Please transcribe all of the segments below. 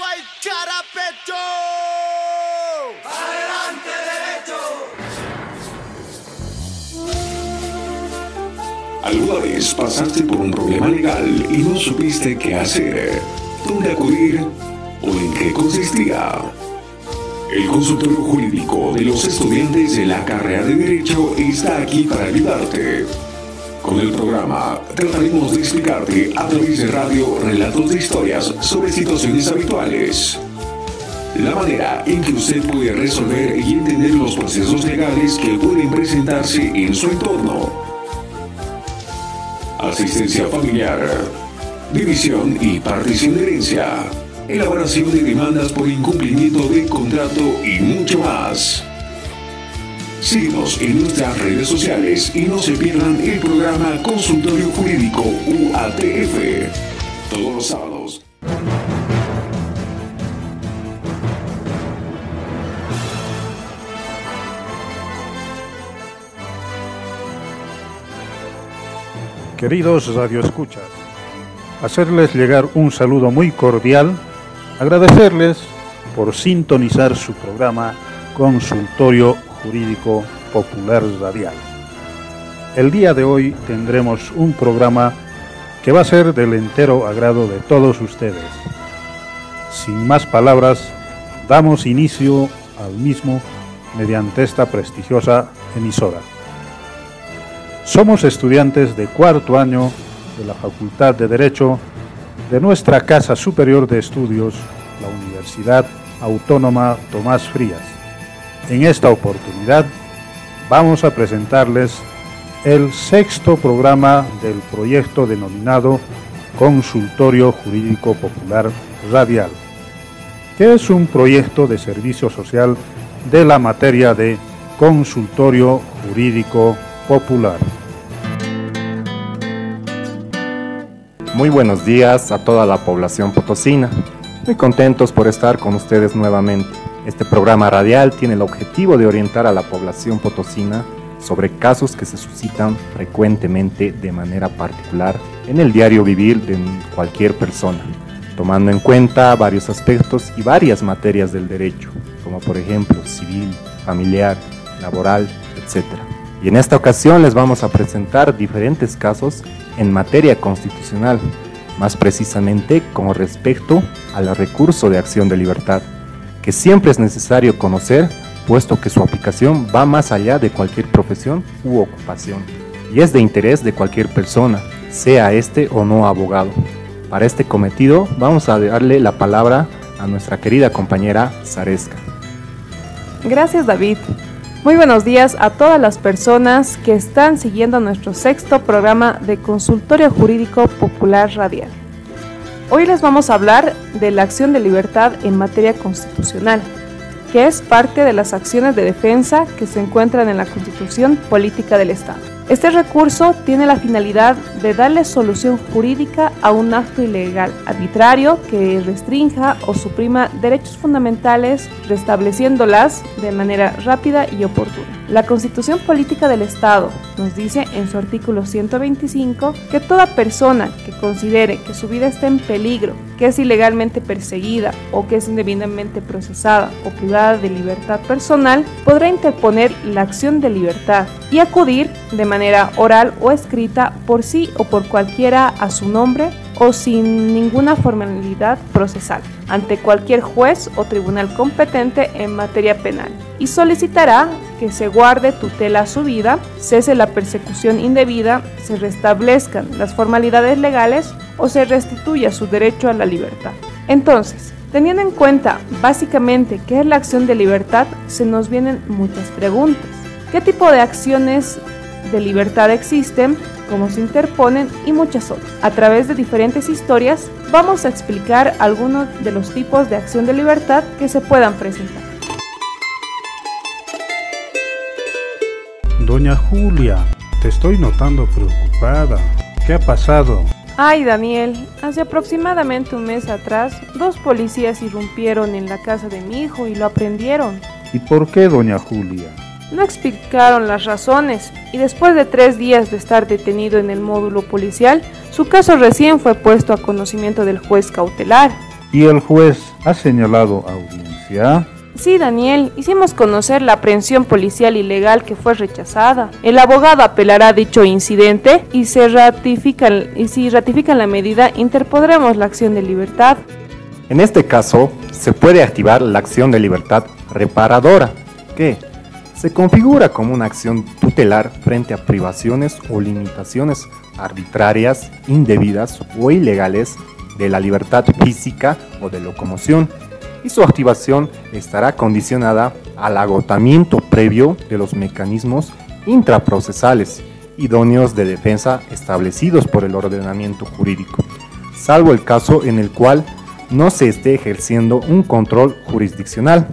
hay carapecho. Adelante derecho. ¿Alguna vez pasaste por un problema legal y no supiste qué hacer, dónde acudir o en qué consistía? El consultorio jurídico de los estudiantes de la carrera de Derecho está aquí para ayudarte. Con el programa trataremos de explicarte a través de radio relatos de historias sobre situaciones habituales. La manera en que usted puede resolver y entender los procesos legales que pueden presentarse en su entorno. Asistencia familiar, división y partición de herencia elaboración de demandas por incumplimiento de contrato y mucho más. Síguenos en nuestras redes sociales y no se pierdan el programa Consultorio Jurídico UATF todos los sábados. Queridos radioescuchas, hacerles llegar un saludo muy cordial Agradecerles por sintonizar su programa Consultorio Popular Radial. El día de hoy tendremos un programa que va a ser del entero agrado de todos ustedes. Sin más palabras, damos inicio al mismo mediante esta prestigiosa emisora. Somos estudiantes de cuarto año de la Facultad de Derecho de nuestra Casa Superior de Estudios, la Universidad Autónoma Tomás Frías. En esta oportunidad vamos a presentarles el sexto programa del proyecto denominado Consultorio Jurídico Popular Radial, que es un proyecto de servicio social de la materia de Consultorio Jurídico Popular. Muy buenos días a toda la población potosina. Muy contentos por estar con ustedes nuevamente. Este programa radial tiene el objetivo de orientar a la población potosina sobre casos que se suscitan frecuentemente de manera particular en el diario vivir de cualquier persona, tomando en cuenta varios aspectos y varias materias del derecho, como por ejemplo civil, familiar, laboral, etc. Y en esta ocasión les vamos a presentar diferentes casos en materia constitucional, más precisamente con respecto al recurso de acción de libertad, que siempre es necesario conocer, puesto que su aplicación va más allá de cualquier profesión u ocupación, y es de interés de cualquier persona, sea este o no abogado. Para este cometido vamos a darle la palabra a nuestra querida compañera Zaresca. Gracias David. Muy buenos días a todas las personas que están siguiendo nuestro sexto programa de Consultorio Jurídico Popular Radial. Hoy les vamos a hablar de la acción de libertad en materia constitucional, que es parte de las acciones de defensa que se encuentran en la Constitución Política del Estado. Este recurso tiene la finalidad de darle solución jurídica a un acto ilegal, arbitrario, que restrinja o suprima derechos fundamentales, restableciéndolas de manera rápida y oportuna. La Constitución Política del Estado nos dice en su artículo 125 que toda persona que considere que su vida está en peligro, que es ilegalmente perseguida o que es indebidamente procesada o privada de libertad personal, podrá interponer la acción de libertad y acudir de manera oral o escrita por sí o por cualquiera a su nombre o sin ninguna formalidad procesal ante cualquier juez o tribunal competente en materia penal y solicitará que se guarde tutela a su vida, cese la persecución indebida, se restablezcan las formalidades legales o se restituya su derecho a la libertad. Entonces, teniendo en cuenta básicamente qué es la acción de libertad, se nos vienen muchas preguntas. ¿Qué tipo de acciones de libertad existen? cómo se interponen y muchas otras. A través de diferentes historias vamos a explicar algunos de los tipos de acción de libertad que se puedan presentar. Doña Julia, te estoy notando preocupada. ¿Qué ha pasado? Ay, Daniel, hace aproximadamente un mes atrás, dos policías irrumpieron en la casa de mi hijo y lo aprendieron. ¿Y por qué, doña Julia? No explicaron las razones y después de tres días de estar detenido en el módulo policial, su caso recién fue puesto a conocimiento del juez cautelar. ¿Y el juez ha señalado audiencia? Sí, Daniel, hicimos conocer la aprehensión policial ilegal que fue rechazada. El abogado apelará dicho incidente y, se ratifican, y si ratifican la medida, interpondremos la acción de libertad. En este caso, se puede activar la acción de libertad reparadora, que se configura como una acción tutelar frente a privaciones o limitaciones arbitrarias, indebidas o ilegales de la libertad física o de locomoción y su activación estará condicionada al agotamiento previo de los mecanismos intraprocesales idóneos de defensa establecidos por el ordenamiento jurídico, salvo el caso en el cual no se esté ejerciendo un control jurisdiccional,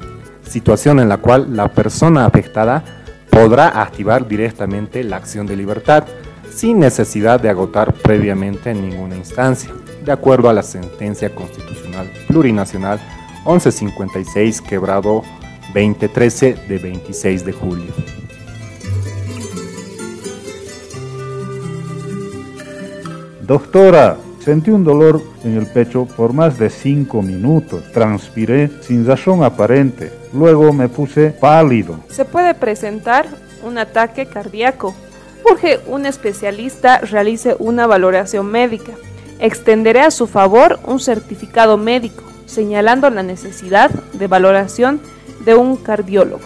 situación en la cual la persona afectada podrá activar directamente la acción de libertad sin necesidad de agotar previamente en ninguna instancia, de acuerdo a la sentencia constitucional plurinacional 1156 quebrado 2013 de 26 de julio. Doctora, sentí un dolor en el pecho por más de cinco minutos. Transpiré sin razón aparente. Luego me puse pálido. Se puede presentar un ataque cardíaco. Urge un especialista realice una valoración médica. Extenderé a su favor un certificado médico señalando la necesidad de valoración de un cardiólogo.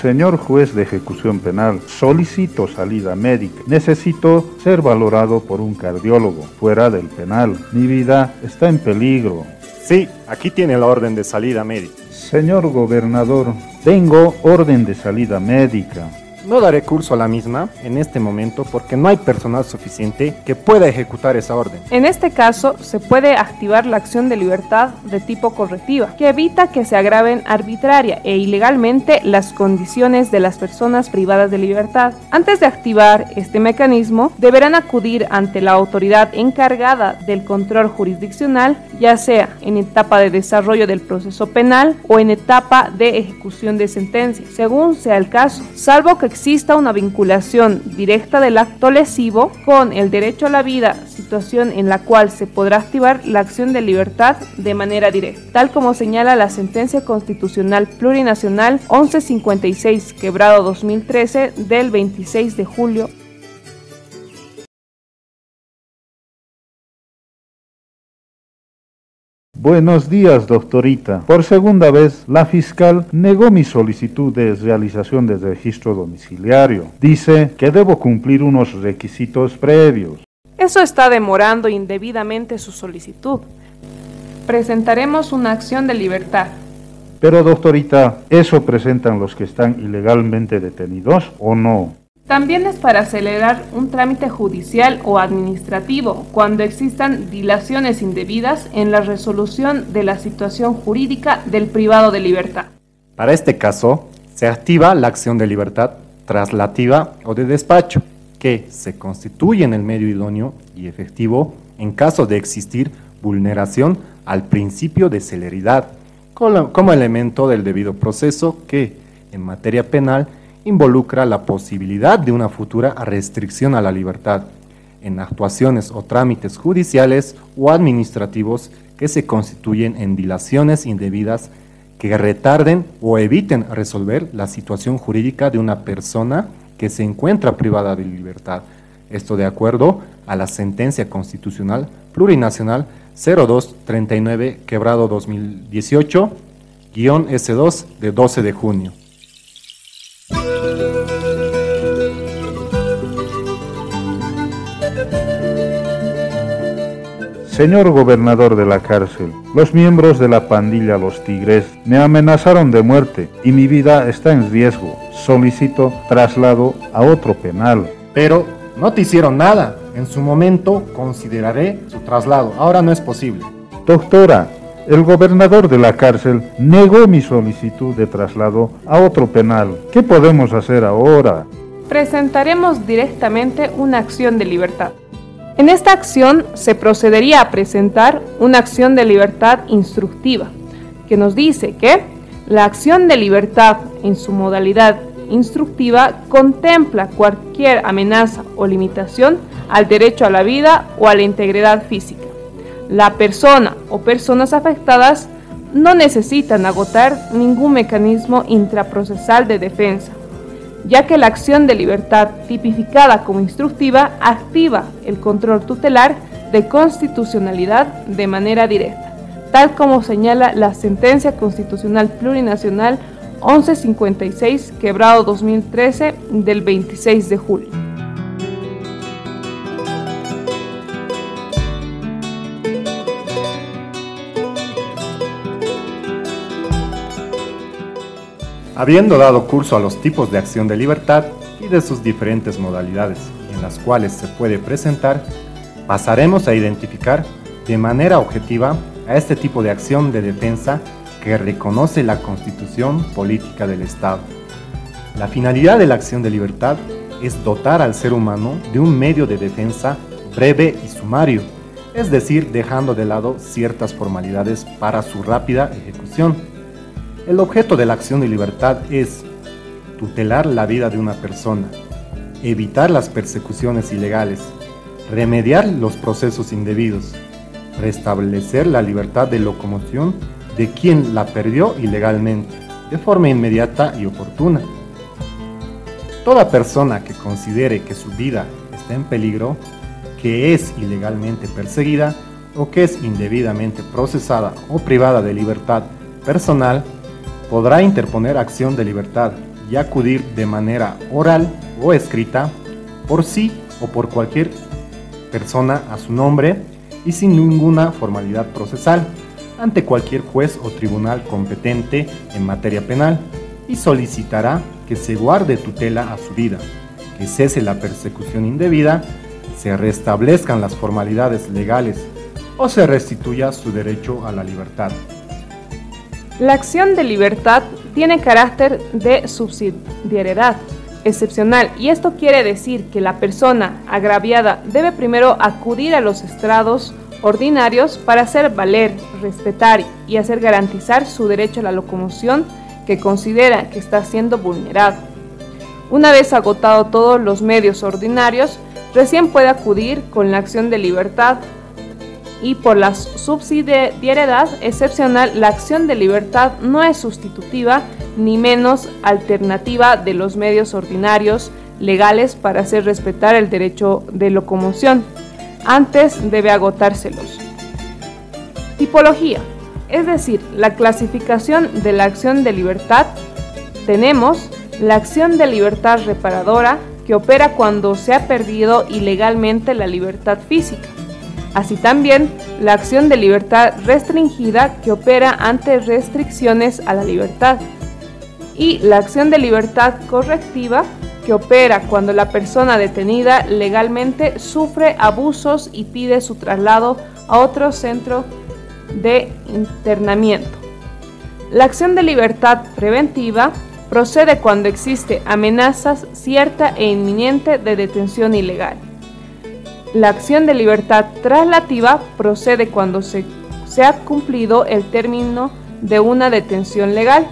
Señor juez de ejecución penal, solicito salida médica. Necesito ser valorado por un cardiólogo fuera del penal. Mi vida está en peligro. Sí, aquí tiene la orden de salida médica. Señor gobernador, tengo orden de salida médica. No daré curso a la misma en este momento porque no hay personal suficiente que pueda ejecutar esa orden. En este caso, se puede activar la acción de libertad de tipo correctiva, que evita que se agraven arbitraria e ilegalmente las condiciones de las personas privadas de libertad. Antes de activar este mecanismo, deberán acudir ante la autoridad encargada del control jurisdiccional, ya sea en etapa de desarrollo del proceso penal o en etapa de ejecución de sentencia, según sea el caso, salvo que exista una vinculación directa del acto lesivo con el derecho a la vida, situación en la cual se podrá activar la acción de libertad de manera directa, tal como señala la sentencia constitucional plurinacional 1156 quebrado 2013 del 26 de julio Buenos días, doctorita. Por segunda vez, la fiscal negó mi solicitud de realización de registro domiciliario. Dice que debo cumplir unos requisitos previos. Eso está demorando indebidamente su solicitud. Presentaremos una acción de libertad. Pero, doctorita, ¿eso presentan los que están ilegalmente detenidos o no? También es para acelerar un trámite judicial o administrativo cuando existan dilaciones indebidas en la resolución de la situación jurídica del privado de libertad. Para este caso, se activa la acción de libertad traslativa o de despacho, que se constituye en el medio idóneo y efectivo en caso de existir vulneración al principio de celeridad, como elemento del debido proceso que, en materia penal, involucra la posibilidad de una futura restricción a la libertad en actuaciones o trámites judiciales o administrativos que se constituyen en dilaciones indebidas que retarden o eviten resolver la situación jurídica de una persona que se encuentra privada de libertad. Esto de acuerdo a la sentencia constitucional plurinacional 0239 quebrado 2018 guion S2 de 12 de junio. Señor gobernador de la cárcel, los miembros de la pandilla Los Tigres me amenazaron de muerte y mi vida está en riesgo. Solicito traslado a otro penal. Pero no te hicieron nada. En su momento consideraré su traslado. Ahora no es posible. Doctora, el gobernador de la cárcel negó mi solicitud de traslado a otro penal. ¿Qué podemos hacer ahora? Presentaremos directamente una acción de libertad. En esta acción se procedería a presentar una acción de libertad instructiva, que nos dice que la acción de libertad en su modalidad instructiva contempla cualquier amenaza o limitación al derecho a la vida o a la integridad física, La persona o personas afectadas no necesitan agotar ningún mecanismo intraprocesal de defensa, ya que la acción de libertad tipificada como instructiva activa el control tutelar de constitucionalidad de manera directa, tal como señala la sentencia constitucional plurinacional 1156, quebrado 2013, del 26 de julio. Habiendo dado curso a los tipos de acción de libertad y de sus diferentes modalidades en las cuales se puede presentar, pasaremos a identificar de manera objetiva a este tipo de acción de defensa que reconoce la constitución política del Estado. La finalidad de la acción de libertad es dotar al ser humano de un medio de defensa breve y sumario, es decir, dejando de lado ciertas formalidades para su rápida ejecución. El objeto de la acción de libertad es tutelar la vida de una persona, evitar las persecuciones ilegales, remediar los procesos indebidos, restablecer la libertad de locomoción de quien la perdió ilegalmente, de forma inmediata y oportuna. Toda persona que considere que su vida está en peligro, que es ilegalmente perseguida o que es indebidamente procesada o privada de libertad personal, podrá interponer acción de libertad y acudir de manera oral o escrita por sí o por cualquier persona a su nombre y sin ninguna formalidad procesal ante cualquier juez o tribunal competente en materia penal y solicitará que se guarde tutela a su vida, que cese la persecución indebida, se restablezcan las formalidades legales o se restituya su derecho a la libertad. La acción de libertad tiene carácter de subsidiariedad excepcional y esto quiere decir que la persona agraviada debe primero acudir a los estrados ordinarios para hacer valer, respetar y hacer garantizar su derecho a la locomoción que considera que está siendo vulnerado. Una vez agotado todos los medios ordinarios, recién puede acudir con la acción de libertad y por la subsidiariedad excepcional la acción de libertad no es sustitutiva ni menos alternativa de los medios ordinarios legales para hacer respetar el derecho de locomoción antes debe agotárselos. Tipología, es decir, la clasificación de la acción de libertad. Tenemos la acción de libertad reparadora que opera cuando se ha perdido ilegalmente la libertad física. Así también la acción de libertad restringida que opera ante restricciones a la libertad. Y la acción de libertad correctiva que opera cuando la persona detenida legalmente sufre abusos y pide su traslado a otro centro de internamiento. La acción de libertad preventiva procede cuando existe amenazas cierta e inminente de detención ilegal. La acción de libertad traslativa procede cuando se, ha cumplido el término de una detención legal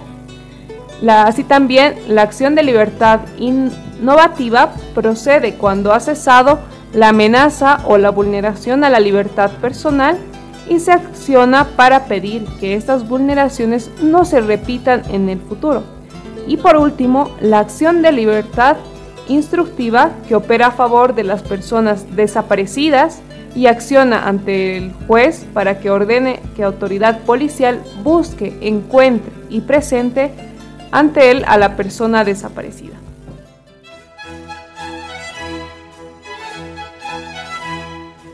así también, la acción de libertad innovativa procede cuando ha cesado la amenaza o la vulneración a la libertad personal y se acciona para pedir que estas vulneraciones no se repitan en el futuro. Y por último, la acción de libertad instructiva que opera a favor de las personas desaparecidas y acciona ante el juez para que ordene que autoridad policial busque, encuentre y presente ante él a la persona desaparecida.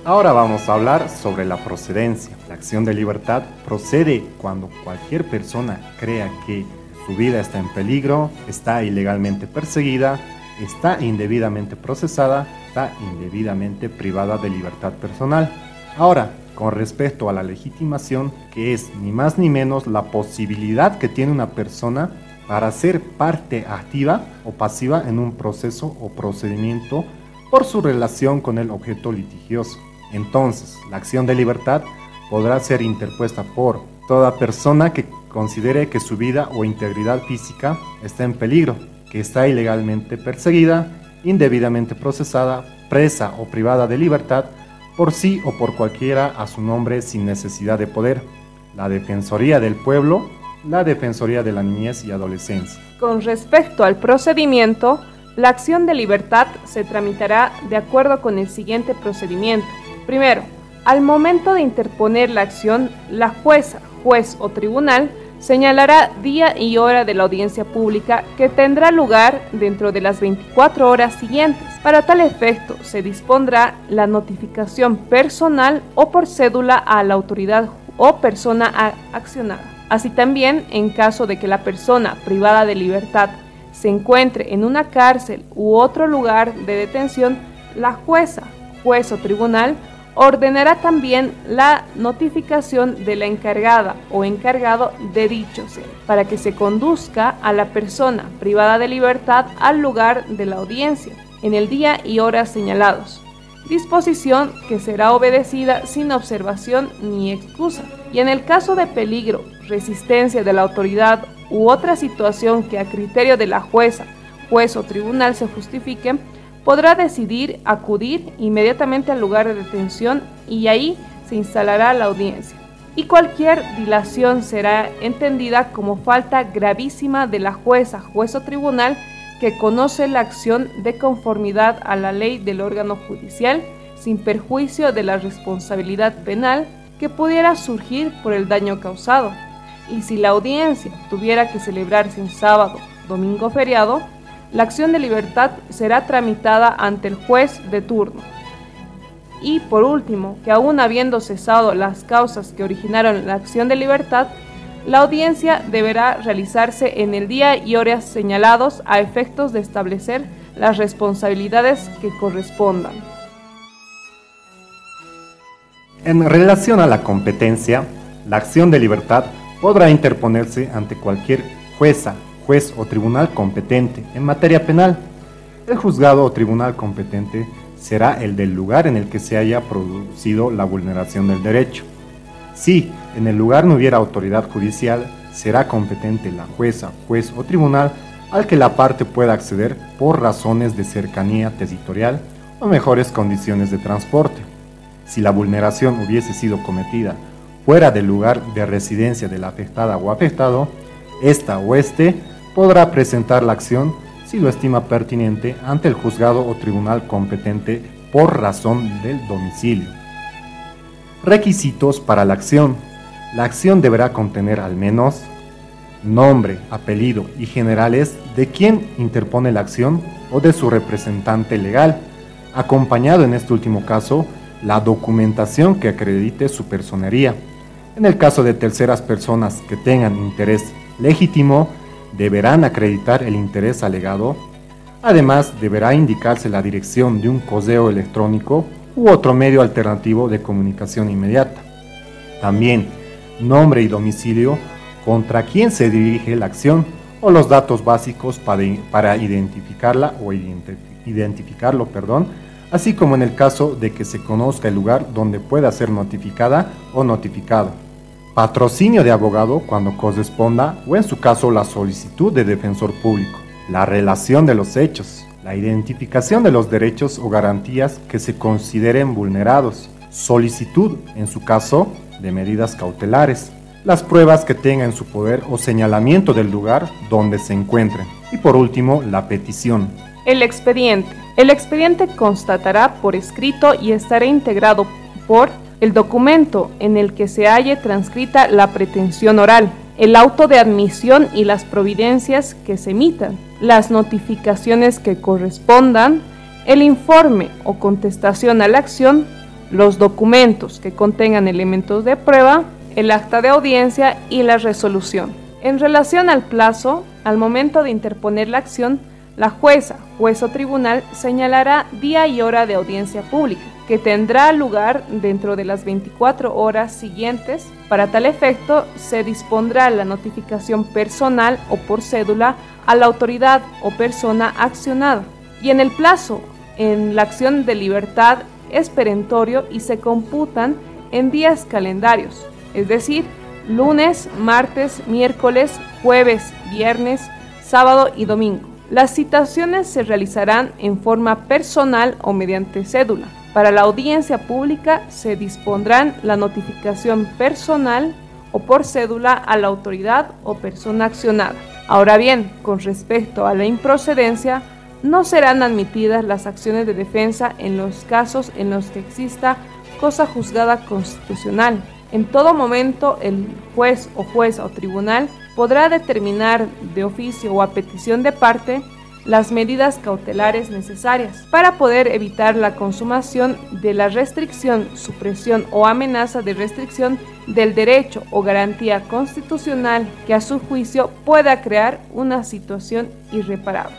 Ahora vamos a hablar sobre la procedencia. La acción de libertad procede cuando cualquier persona crea que su vida está en peligro, está ilegalmente perseguida, está indebidamente procesada, está indebidamente privada de libertad personal. Ahora, con respecto a la legitimación, que es ni más ni menos la posibilidad que tiene una persona para ser parte activa o pasiva en un proceso o procedimiento por su relación con el objeto litigioso. Entonces, la acción de libertad podrá ser interpuesta por toda persona que considere que su vida o integridad física está en peligro, está ilegalmente perseguida, indebidamente procesada, presa o privada de libertad por sí o por cualquiera a su nombre sin necesidad de poder, la Defensoría del Pueblo, la Defensoría de la Niñez y Adolescencia. Con respecto al procedimiento, la acción de libertad se tramitará de acuerdo con el siguiente procedimiento. Primero, al momento de interponer la acción, la jueza, juez o tribunal señalará día y hora de la audiencia pública que tendrá lugar dentro de las 24 horas siguientes. Para tal efecto, se dispondrá la notificación personal o por cédula a la autoridad o persona accionada. Así también, en caso de que la persona privada de libertad se encuentre en una cárcel u otro lugar de detención, la jueza, juez o tribunal ordenará también la notificación de la encargada o encargado de dicho ser, para que se conduzca a la persona privada de libertad al lugar de la audiencia, en el día y horas señalados. Disposición que será obedecida sin observación ni excusa. Y en el caso de peligro, resistencia de la autoridad u otra situación que a criterio de la jueza, juez o tribunal se justifique, podrá decidir acudir inmediatamente al lugar de detención y ahí se instalará la audiencia. Y cualquier dilación será entendida como falta gravísima de la jueza, juez o tribunal que conoce la acción de conformidad a la ley del órgano judicial sin perjuicio de la responsabilidad penal que pudiera surgir por el daño causado. Y si la audiencia tuviera que celebrarse en sábado, domingo feriado, la acción de libertad será tramitada ante el juez de turno. Y por último, que aún habiendo cesado las causas que originaron la acción de libertad, la audiencia deberá realizarse en el día y horas señalados a efectos de establecer las responsabilidades que correspondan. En relación a la competencia, la acción de libertad podrá interponerse ante cualquier jueza, juez o tribunal competente en materia penal. El juzgado o tribunal competente será el del lugar en el que se haya producido la vulneración del derecho. Si en el lugar no hubiera autoridad judicial, será competente la jueza, juez o tribunal al que la parte pueda acceder por razones de cercanía territorial o mejores condiciones de transporte. Si la vulneración hubiese sido cometida fuera del lugar de residencia de la afectada o afectado, esta o este podrá presentar la acción si lo estima pertinente ante el juzgado o tribunal competente por razón del domicilio. Requisitos para la acción. La acción deberá contener al menos nombre, apellido y generales de quien interpone la acción o de su representante legal, acompañado en este último caso la documentación que acredite su personería. En el caso de terceras personas que tengan interés legítimo, deberán acreditar el interés alegado. Además, deberá indicarse la dirección de un correo electrónico u otro medio alternativo de comunicación inmediata. También, nombre y domicilio contra quién se dirige la acción o los datos básicos para, identificarla o identificarlo, perdón, así como en el caso de que se conozca el lugar donde pueda ser notificada o notificado patrocinio de abogado cuando corresponda o en su caso la solicitud de defensor público, la relación de los hechos, la identificación de los derechos o garantías que se consideren vulnerados, solicitud, en su caso, de medidas cautelares, las pruebas que tenga en su poder o señalamiento del lugar donde se encuentren y por último la petición. El expediente. El expediente constatará por escrito y estará integrado por el documento en el que se halle transcrita la pretensión oral, el auto de admisión y las providencias que se emitan, las notificaciones que correspondan, el informe o contestación a la acción, los documentos que contengan elementos de prueba, el acta de audiencia y la resolución. En relación al plazo, al momento de interponer la acción, la jueza, juez o tribunal señalará día y hora de audiencia pública que tendrá lugar dentro de las 24 horas siguientes. Para tal efecto, se dispondrá la notificación personal o por cédula a la autoridad o persona accionada. Y en el plazo, en la acción de libertad es perentorio y se computan en días calendarios, es decir, lunes, martes, miércoles, jueves, viernes, sábado y domingo. Las citaciones se realizarán en forma personal o mediante cédula Para la audiencia pública se dispondrán la notificación personal o por cédula a la autoridad o persona accionada. Ahora bien, con respecto a la improcedencia, no serán admitidas las acciones de defensa en los casos en los que exista cosa juzgada constitucional. En todo momento, el juez o juez o tribunal podrá determinar de oficio o a petición de parte las medidas cautelares necesarias para poder evitar la consumación de la restricción, supresión o amenaza de restricción del derecho o garantía constitucional que a su juicio pueda crear una situación irreparable.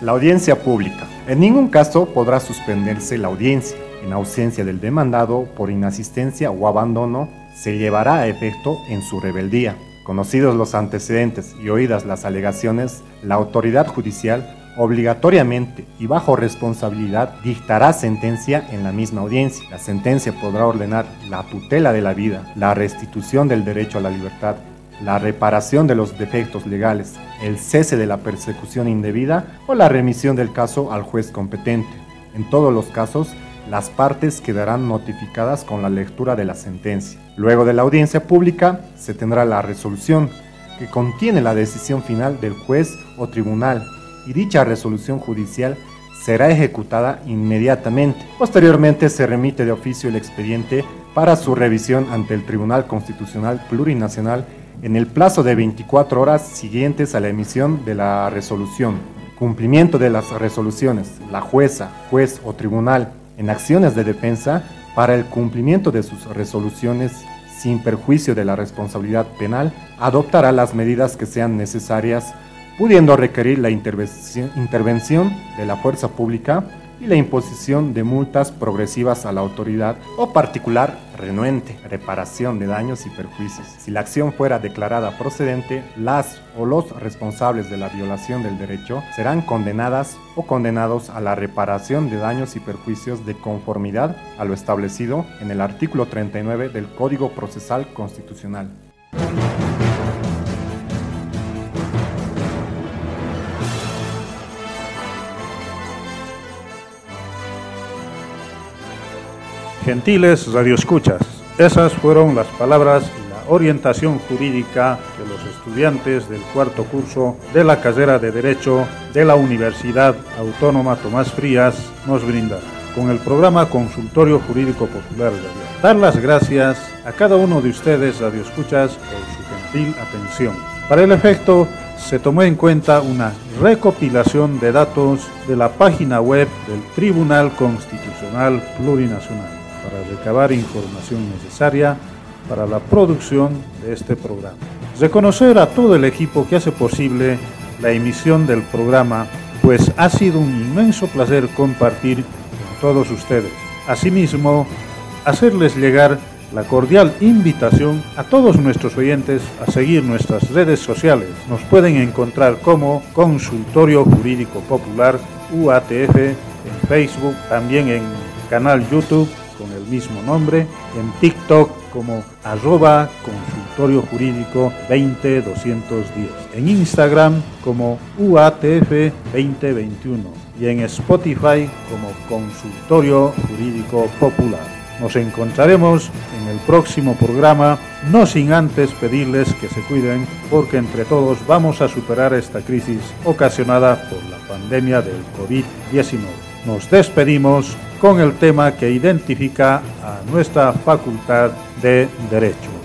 La audiencia pública. En ningún caso podrá suspenderse la audiencia. En ausencia del demandado por inasistencia o abandono, se llevará a efecto en su rebeldía. Conocidos los antecedentes y oídas las alegaciones, la autoridad judicial obligatoriamente y bajo responsabilidad dictará sentencia en la misma audiencia. La sentencia podrá ordenar la tutela de la vida, la restitución del derecho a la libertad, la reparación de los defectos legales, el cese de la persecución indebida o la remisión del caso al juez competente. En todos los casos, las partes quedarán notificadas con la lectura de la sentencia. Luego de la audiencia pública se tendrá la resolución, que contiene la decisión final del juez o tribunal, y dicha resolución judicial será ejecutada inmediatamente. Posteriormente se remite de oficio el expediente para su revisión ante el Tribunal Constitucional Plurinacional en el plazo de 24 horas siguientes a la emisión de la resolución. Cumplimiento de las resoluciones. La jueza, juez o tribunal en acciones de defensa para el cumplimiento de sus resoluciones. Sin perjuicio de la responsabilidad penal, adoptará las medidas que sean necesarias, pudiendo requerir la intervención de la fuerza pública y la imposición de multas progresivas a la autoridad o particular renuente, reparación de daños y perjuicios. Si la acción fuera declarada procedente, las o los responsables de la violación del derecho serán condenadas o condenados a la reparación de daños y perjuicios de conformidad a lo establecido en el artículo 39 del Código Procesal Constitucional. Gentiles radioescuchas, esas fueron las palabras y la orientación jurídica que los estudiantes del cuarto curso de la carrera de Derecho de la Universidad Autónoma Tomás Frías nos brindan con el programa Consultorio Jurídico Popular Radial. Dar las gracias a cada uno de ustedes radioescuchas por su gentil atención. Para el efecto, se tomó en cuenta una recopilación de datos de la página web del Tribunal Constitucional Plurinacional para recabar información necesaria para la producción de este programa. Reconocer a todo el equipo que hace posible la emisión del programa, pues ha sido un inmenso placer compartir con todos ustedes. Asimismo, hacerles llegar la cordial invitación a todos nuestros oyentes a seguir nuestras redes sociales. Nos pueden encontrar como Consultorio Jurídico Popular UATF en Facebook, también en canal YouTube con el mismo nombre, en TikTok como arroba consultorio jurídico 20210, en Instagram como UATF 2021 y en Spotify como Consultorio Jurídico Popular. Nos encontraremos en el próximo programa, no sin antes pedirles que se cuiden, porque entre todos vamos a superar esta crisis ocasionada por la pandemia del COVID-19. Nos despedimos con el tema que identifica a nuestra Facultad de Derecho.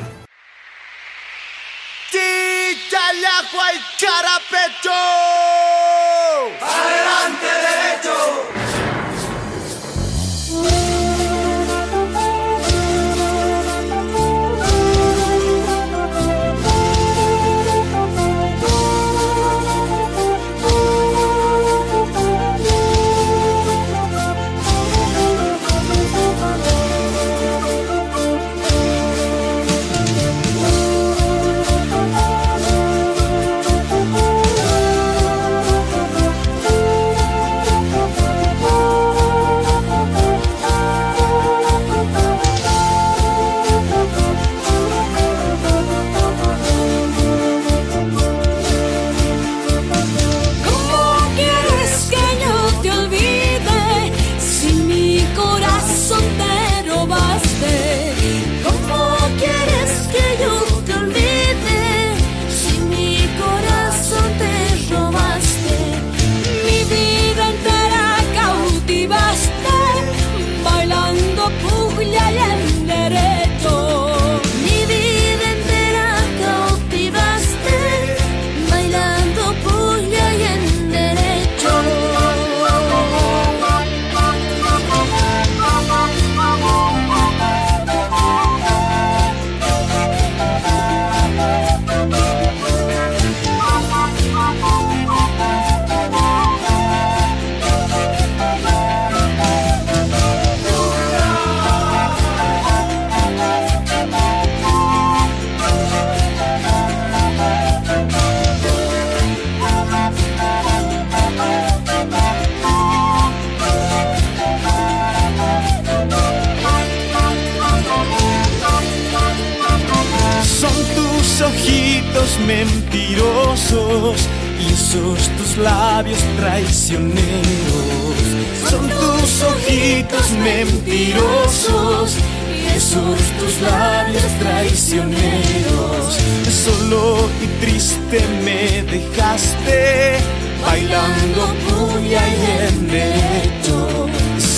Mentirosos y esos tus labios traicioneros. Son tus ojitos mentirosos y esos tus labios traicioneros. Solo y triste me dejaste bailando puya y en derecho.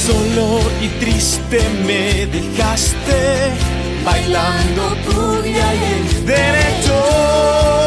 Solo y triste me dejaste bailando cumbia y el derecho.